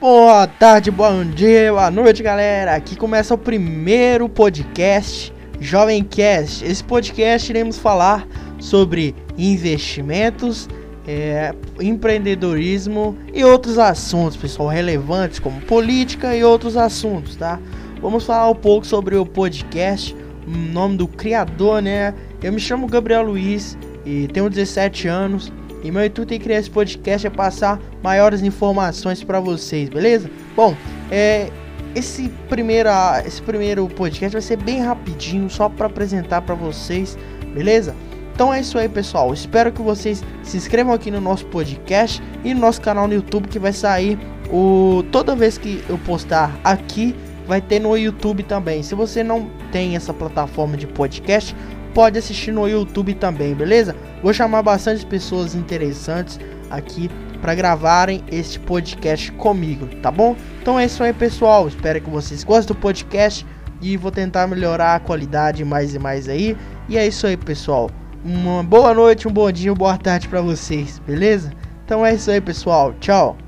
Boa tarde, bom dia, boa noite, galera. Aqui começa o primeiro podcast Jovem Cast. Esse podcast iremos falar sobre investimentos, é, empreendedorismo e outros assuntos, pessoal, relevantes como política e outros assuntos, tá? Vamos falar um pouco sobre o podcast, o nome do criador, né? Eu me chamo Gabriel Luiz e tenho 17 anos. E meu intuito em criar esse podcast é passar maiores informações para vocês, beleza? Bom, é, esse, primeira, esse primeiro podcast vai ser bem rapidinho, só para apresentar para vocês, beleza? Então é isso aí, pessoal. Espero que vocês se inscrevam aqui no nosso podcast e no nosso canal no YouTube que vai sair o toda vez que eu postar aqui vai ter no YouTube também. Se você não tem essa plataforma de podcast, pode assistir no YouTube também, beleza? Vou chamar bastante pessoas interessantes aqui para gravarem este podcast comigo, tá bom? Então é isso aí, pessoal. Espero que vocês gostem do podcast e vou tentar melhorar a qualidade mais e mais aí. E é isso aí, pessoal. Uma boa noite, um bom dia, boa tarde para vocês, beleza? Então é isso aí, pessoal. Tchau.